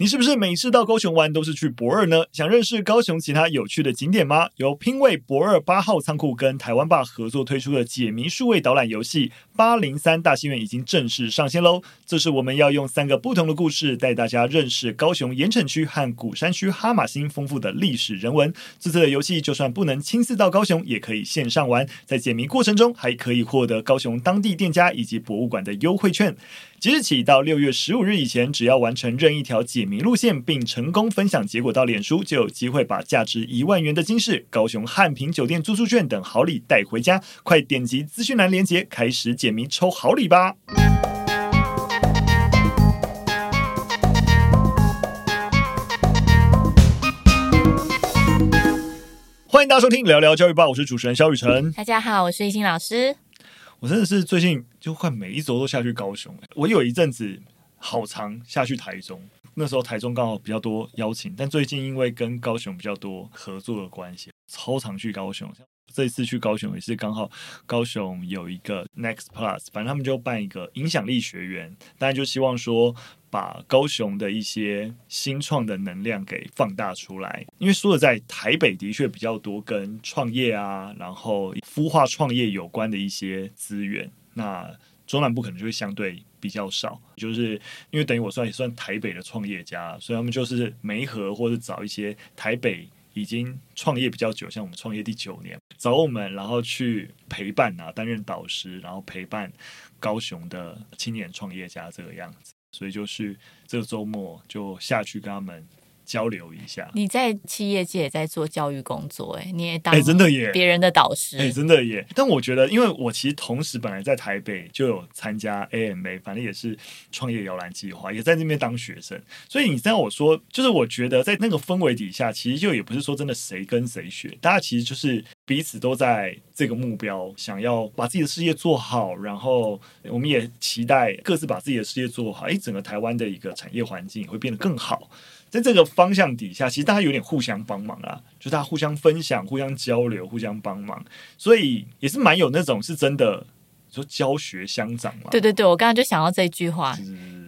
你是不是每次到高雄玩都是去博二呢？想认识高雄其他有趣的景点吗？由拼位博二八号仓库跟台湾霸合作推出的解谜数位导览游戏《八零三大戏院》已经正式上线喽！这是我们要用三个不同的故事带大家认识高雄盐埕区和古山区哈玛星丰富的历史人文。这次的游戏就算不能亲自到高雄，也可以线上玩。在解谜过程中，还可以获得高雄当地店家以及博物馆的优惠券。即日起到六月十五日以前，只要完成任意一条解谜路线，并成功分享结果到脸书，就有机会把价值一万元的金饰、高雄汉品酒店住宿券等好礼带回家。快点击资讯栏链接，开始解谜抽好礼吧！欢迎大家收听聊聊教育吧，我是主持人肖雨辰。大家好，我是一心老师。我真的是最近就快每一周都下去高雄。我有一阵子好长下去台中，那时候台中刚好比较多邀请，但最近因为跟高雄比较多合作的关系，超常去高雄。这一次去高雄也是刚好高雄有一个 Next Plus，反正他们就办一个影响力学员，当然就希望说把高雄的一些新创的能量给放大出来。因为说的在台北的确比较多跟创业啊，然后孵化创业有关的一些资源，那中南部可能就会相对比较少。就是因为等于我算也算台北的创业家，所以他们就是媒合或者找一些台北。已经创业比较久，像我们创业第九年，找我们，然后去陪伴啊，担任导师，然后陪伴高雄的青年创业家这个样子，所以就是这个周末就下去跟他们。交流一下，你在企业界也在做教育工作，哎，你也当哎，真的耶，别人的导师，哎，真的耶。但我觉得，因为我其实同时本来在台北就有参加 AMA，反正也是创业摇篮计划，也在那边当学生。所以你知道我说，就是我觉得在那个氛围底下，其实就也不是说真的谁跟谁学，大家其实就是彼此都在这个目标，想要把自己的事业做好，然后我们也期待各自把自己的事业做好，哎，整个台湾的一个产业环境也会变得更好。在这个方向底下，其实大家有点互相帮忙啊，就大家互相分享、互相交流、互相帮忙，所以也是蛮有那种是真的。说教学相长嘛？对对对，我刚刚就想到这句话，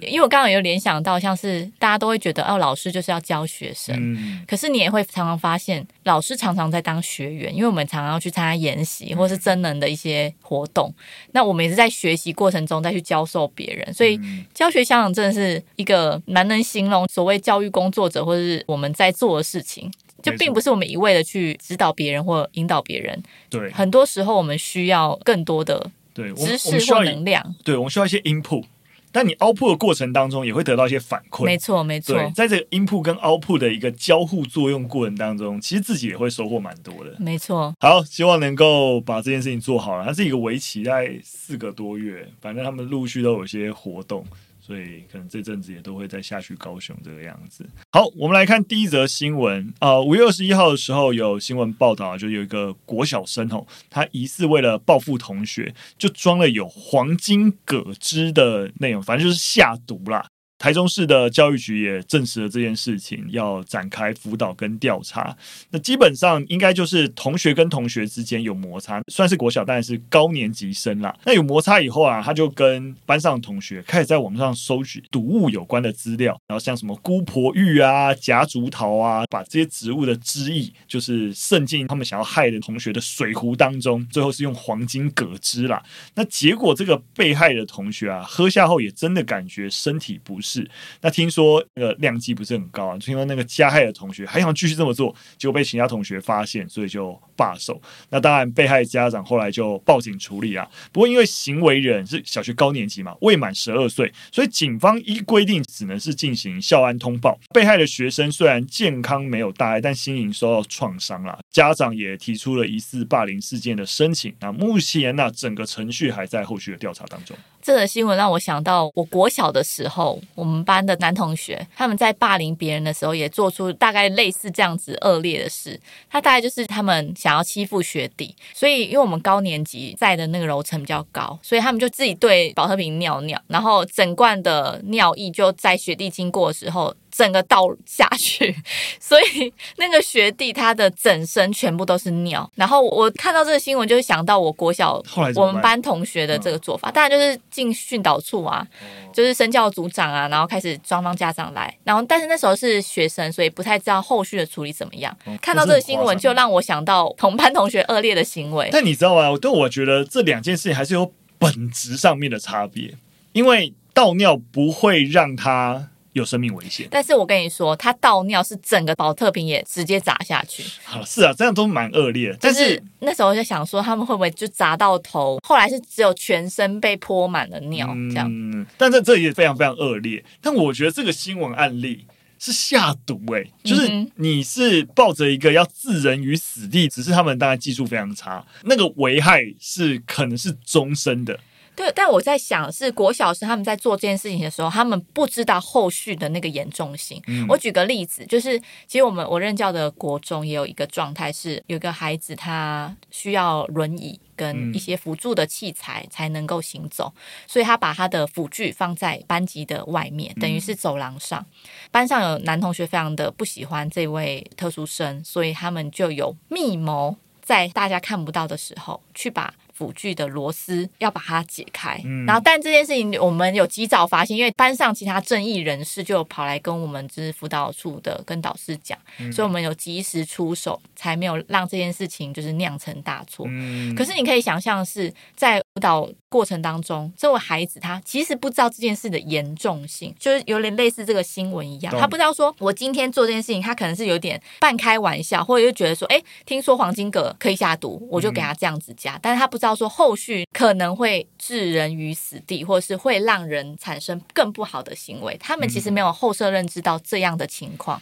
因为我刚刚有联想到，像是大家都会觉得哦，老师就是要教学生，嗯、可是你也会常常发现，老师常常在当学员，因为我们常常要去参加研习或是真人的一些活动，嗯、那我们也是在学习过程中再去教授别人，所以教学相长真的是一个蛮能形容所谓教育工作者或者是我们在做的事情，就并不是我们一味的去指导别人或引导别人，对，很多时候我们需要更多的。对，我们我们需要能量，对，我们需要一些 input，但你 output 的过程当中也会得到一些反馈，没错没错。在这个 input 跟 output 的一个交互作用过程当中，其实自己也会收获蛮多的，没错。好，希望能够把这件事情做好了。它是一个为期在四个多月，反正他们陆续都有一些活动。所以可能这阵子也都会再下去高雄这个样子。好，我们来看第一则新闻啊，五月二十一号的时候有新闻报道，就有一个国小生哦，他疑似为了报复同学，就装了有黄金葛汁的内容，反正就是下毒啦。台中市的教育局也证实了这件事情，要展开辅导跟调查。那基本上应该就是同学跟同学之间有摩擦，算是国小，但是高年级生啦。那有摩擦以后啊，他就跟班上的同学开始在网上搜取毒物有关的资料，然后像什么姑婆芋啊、夹竹桃啊，把这些植物的汁液就是渗进他们想要害的同学的水壶当中，最后是用黄金葛汁啦。那结果这个被害的同学啊，喝下后也真的感觉身体不适。是，那听说那个量级不是很高啊，听说那个加害的同学还想继续这么做，结果被其他同学发现，所以就罢手。那当然，被害家长后来就报警处理啊。不过因为行为人是小学高年级嘛，未满十二岁，所以警方依规定只能是进行校安通报。被害的学生虽然健康没有大碍，但心灵受到创伤了。家长也提出了疑似霸凌事件的申请。那目前呢，整个程序还在后续的调查当中。这个新闻让我想到，我国小的时候，我们班的男同学他们在霸凌别人的时候，也做出大概类似这样子恶劣的事。他大概就是他们想要欺负学弟，所以因为我们高年级在的那个楼层比较高，所以他们就自己对保特瓶尿尿，然后整罐的尿液就在学弟经过的时候。整个倒下去，所以那个学弟他的整身全部都是尿。然后我看到这个新闻，就想到我国小我们班同学的这个做法，当然就是进训导处啊，就是生教组长啊，然后开始双方家长来，然后但是那时候是学生，所以不太知道后续的处理怎么样。看到这个新闻，就让我想到同班同学恶劣的行为。但你知道吗？但我觉得这两件事情还是有本质上面的差别，因为倒尿不会让他。有生命危险，但是我跟你说，他倒尿是整个保特瓶也直接砸下去。好，是啊，这样都蛮恶劣。但是，是那时候就想说，他们会不会就砸到头？后来是只有全身被泼满了尿，嗯、这样。但这这也非常非常恶劣。但我觉得这个新闻案例是下毒、欸，哎，就是你是抱着一个要置人于死地，只是他们当然技术非常差，那个危害是可能是终身的。对，但我在想，是国小生他们在做这件事情的时候，他们不知道后续的那个严重性。嗯、我举个例子，就是其实我们我任教的国中也有一个状态，是有个孩子他需要轮椅跟一些辅助的器材才能够行走，嗯、所以他把他的辅具放在班级的外面，等于是走廊上。嗯、班上有男同学非常的不喜欢这位特殊生，所以他们就有密谋，在大家看不到的时候去把。辅具的螺丝要把它解开，嗯、然后但这件事情我们有及早发现，因为班上其他正义人士就跑来跟我们就是辅导处的跟导师讲，嗯、所以我们有及时出手，才没有让这件事情就是酿成大错。嗯、可是你可以想象是在辅导过程当中，这位孩子他其实不知道这件事的严重性，就是有点类似这个新闻一样，他不知道说我今天做这件事情，他可能是有点半开玩笑，或者就觉得说，哎，听说黄金葛可以下毒，我就给他这样子加，嗯、但是他不知道。说后续可能会置人于死地，或者是会让人产生更不好的行为，他们其实没有后设认知到这样的情况。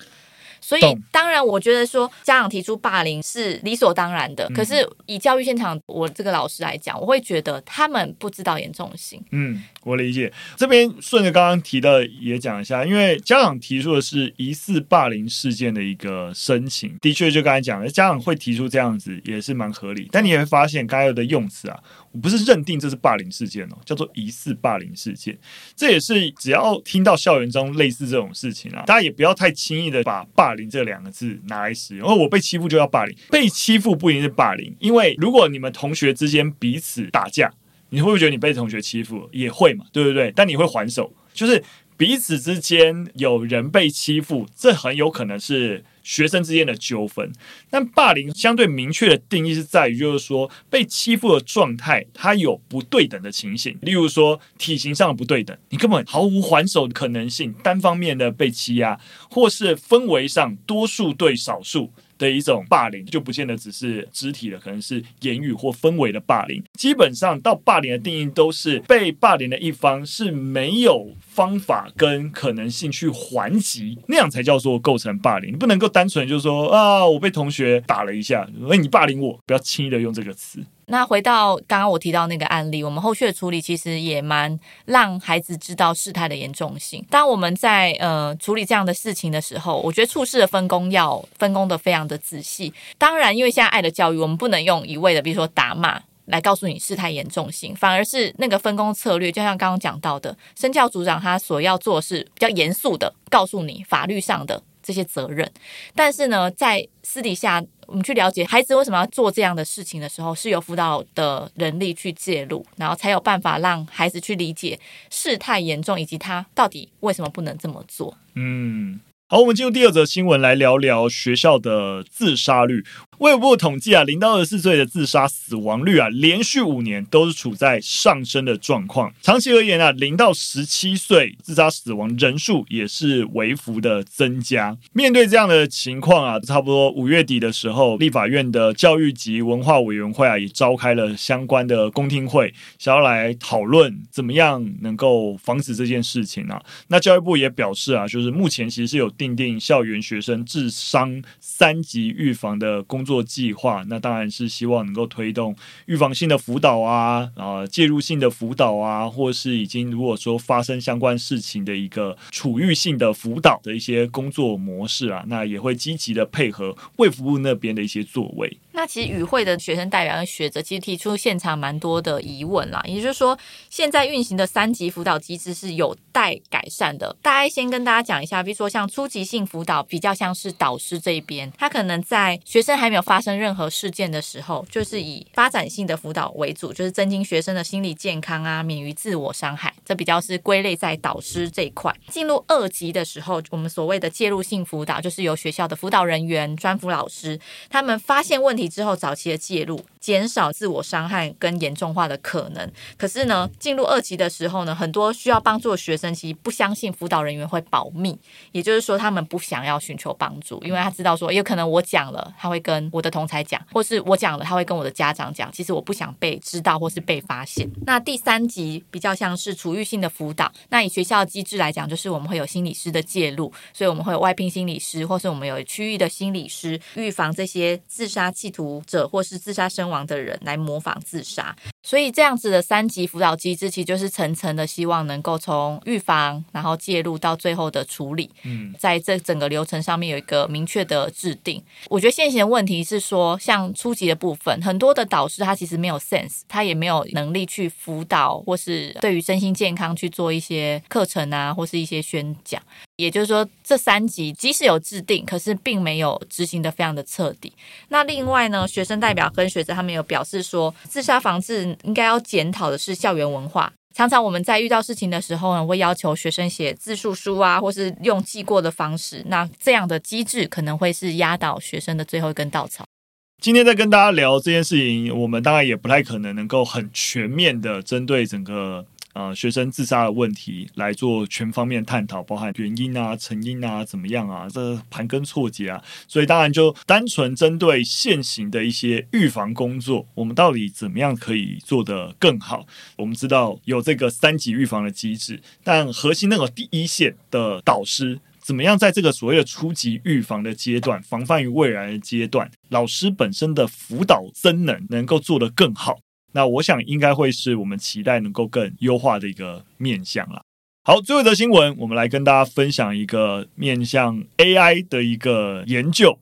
所以，当然，我觉得说家长提出霸凌是理所当然的。可是，以教育现场我这个老师来讲，我会觉得他们不知道严重性。嗯，我理解。这边顺着刚刚提的也讲一下，因为家长提出的是疑似霸凌事件的一个申请，的确就刚才讲的，家长会提出这样子也是蛮合理。但你也会发现，该有的用词啊。不是认定这是霸凌事件哦，叫做疑似霸凌事件。这也是只要听到校园中类似这种事情啊，大家也不要太轻易的把霸凌这两个字拿来使用。哦我被欺负就要霸凌，被欺负不一定是霸凌，因为如果你们同学之间彼此打架，你会不会觉得你被同学欺负？也会嘛，对不对？但你会还手，就是彼此之间有人被欺负，这很有可能是。学生之间的纠纷，但霸凌相对明确的定义是在于，就是说被欺负的状态，它有不对等的情形，例如说体型上的不对等，你根本毫无还手的可能性，单方面的被欺压，或是氛围上多数对少数。的一种霸凌，就不见得只是肢体的，可能是言语或氛围的霸凌。基本上，到霸凌的定义都是被霸凌的一方是没有方法跟可能性去还击，那样才叫做构成霸凌。你不能够单纯就是说啊，我被同学打了一下，哎，你霸凌我，不要轻易的用这个词。那回到刚刚我提到那个案例，我们后续的处理其实也蛮让孩子知道事态的严重性。当我们在呃处理这样的事情的时候，我觉得处事的分工要分工的非常的仔细。当然，因为现在爱的教育，我们不能用一味的，比如说打骂来告诉你事态严重性，反而是那个分工策略，就像刚刚讲到的，生教组长他所要做的是比较严肃的告诉你法律上的这些责任。但是呢，在私底下。我们去了解孩子为什么要做这样的事情的时候，是由辅导的人力去介入，然后才有办法让孩子去理解事态严重，以及他到底为什么不能这么做。嗯。好，我们进入第二则新闻，来聊聊学校的自杀率。卫部统计啊，零到二十四岁的自杀死亡率啊，连续五年都是处在上升的状况。长期而言啊，零到十七岁自杀死亡人数也是微幅的增加。面对这样的情况啊，差不多五月底的时候，立法院的教育及文化委员会啊，也召开了相关的公听会，想要来讨论怎么样能够防止这件事情啊。那教育部也表示啊，就是目前其实是有。订定校园学生自伤三级预防的工做计划，那当然是希望能够推动预防性的辅导啊，啊介入性的辅导啊，或是已经如果说发生相关事情的一个处遇性的辅导的一些工作模式啊，那也会积极的配合卫福部那边的一些作为。那其实与会的学生代表跟学者其实提出现场蛮多的疑问啦，也就是说，现在运行的三级辅导机制是有待改善的。大概先跟大家讲一下，比如说像初级性辅导，比较像是导师这一边，他可能在学生还没有发生任何事件的时候，就是以发展性的辅导为主，就是增进学生的心理健康啊，免于自我伤害，这比较是归类在导师这一块。进入二级的时候，我们所谓的介入性辅导，就是由学校的辅导人员、专辅老师，他们发现问题。之后早期的介入，减少自我伤害跟严重化的可能。可是呢，进入二级的时候呢，很多需要帮助的学生其实不相信辅导人员会保密，也就是说，他们不想要寻求帮助，因为他知道说，有可能我讲了，他会跟我的同才讲，或是我讲了，他会跟我的家长讲。其实我不想被知道或是被发现。那第三级比较像是处遇性的辅导。那以学校机制来讲，就是我们会有心理师的介入，所以我们会有外聘心理师，或是我们有区域的心理师，预防这些自杀企图者或是自杀身亡的人来模仿自杀，所以这样子的三级辅导机制，其实就是层层的希望能够从预防，然后介入到最后的处理。嗯，在这整个流程上面有一个明确的制定。我觉得现行的问题是说，像初级的部分，很多的导师他其实没有 sense，他也没有能力去辅导，或是对于身心健康去做一些课程啊，或是一些宣讲。也就是说，这三级即使有制定，可是并没有执行的非常的彻底。那另外呢，学生代表跟学者他们有表示说，自杀防治应该要检讨的是校园文化。常常我们在遇到事情的时候呢，会要求学生写自述书啊，或是用记过的方式。那这样的机制可能会是压倒学生的最后一根稻草。今天在跟大家聊这件事情，我们当然也不太可能能够很全面的针对整个。呃，学生自杀的问题来做全方面探讨，包含原因啊、成因啊、怎么样啊，这盘根错节啊，所以当然就单纯针对现行的一些预防工作，我们到底怎么样可以做得更好？我们知道有这个三级预防的机制，但核心那个第一线的导师，怎么样在这个所谓的初级预防的阶段，防范于未然的阶段，老师本身的辅导真能能够做得更好。那我想应该会是我们期待能够更优化的一个面向了。好，最后一则新闻，我们来跟大家分享一个面向 AI 的一个研究。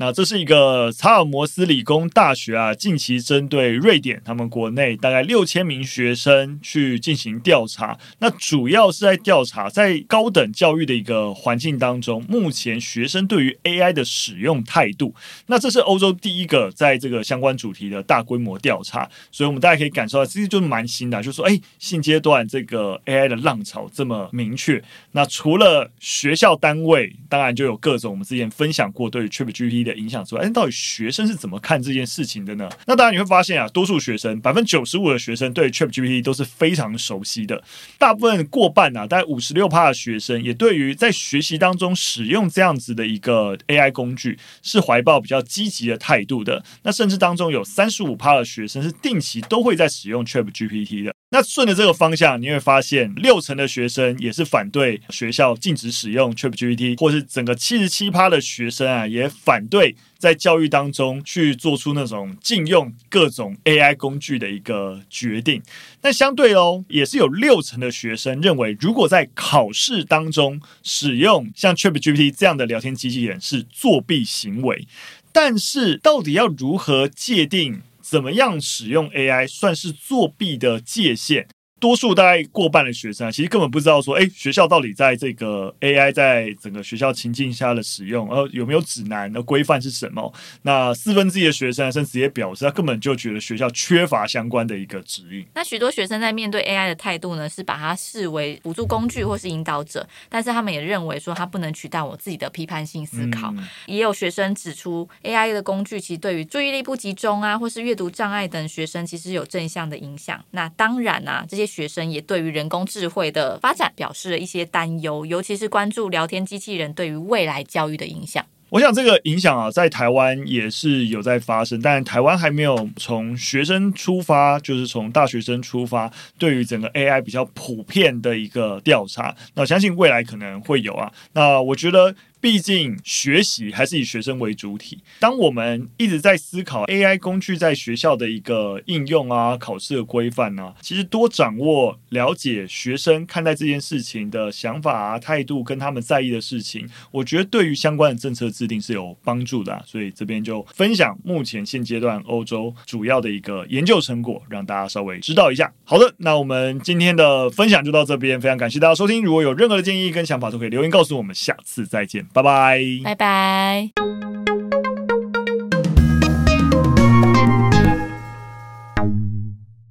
那这是一个查尔摩斯理工大学啊，近期针对瑞典他们国内大概六千名学生去进行调查。那主要是在调查在高等教育的一个环境当中，目前学生对于 AI 的使用态度。那这是欧洲第一个在这个相关主题的大规模调查，所以我们大家可以感受到，其实就蛮新的，就是说，哎，现阶段这个 AI 的浪潮这么明确。那除了学校单位，当然就有各种我们之前分享过对于 ChatGPT 的影响之外，哎，到底学生是怎么看这件事情的呢？那当然你会发现啊，多数学生百分之九十五的学生对 ChatGPT 都是非常熟悉的，大部分过半啊，大概五十六趴的学生也对于在学习当中使用这样子的一个 AI 工具是怀抱比较积极的态度的。那甚至当中有三十五趴的学生是定期都会在使用 ChatGPT 的。那顺着这个方向，你会发现六成的学生也是反对学校禁止使用 ChatGPT，或是整个七十七趴的学生啊，也反对在教育当中去做出那种禁用各种 AI 工具的一个决定。那相对哦，也是有六成的学生认为，如果在考试当中使用像 ChatGPT 这样的聊天机器人是作弊行为。但是，到底要如何界定？怎么样使用 AI 算是作弊的界限？多数大概过半的学生啊，其实根本不知道说，哎，学校到底在这个 AI 在整个学校情境下的使用，呃，有没有指南的规范是什么？那四分之一的学生甚至也表示，他根本就觉得学校缺乏相关的一个指引。那许多学生在面对 AI 的态度呢，是把它视为辅助工具或是引导者，但是他们也认为说，它不能取代我自己的批判性思考。嗯、也有学生指出，AI 的工具其实对于注意力不集中啊，或是阅读障碍等学生，其实有正向的影响。那当然啊，这些。学生也对于人工智慧的发展表示了一些担忧，尤其是关注聊天机器人对于未来教育的影响。我想这个影响啊，在台湾也是有在发生，但台湾还没有从学生出发，就是从大学生出发，对于整个 AI 比较普遍的一个调查。那相信未来可能会有啊。那我觉得毕竟学习还是以学生为主体。当我们一直在思考 AI 工具在学校的一个应用啊、考试的规范啊，其实多掌握了解学生看待这件事情的想法啊、态度跟他们在意的事情，我觉得对于相关的政策制定是有帮助的啊。所以这边就分享目前现阶段欧洲主要的一个研究成果，让大家稍微知道一下。好的，那我们今天的分享就到这边，非常感谢大家收听。如果有任何的建议跟想法，都可以留言告诉我们。下次再见，拜拜，拜拜。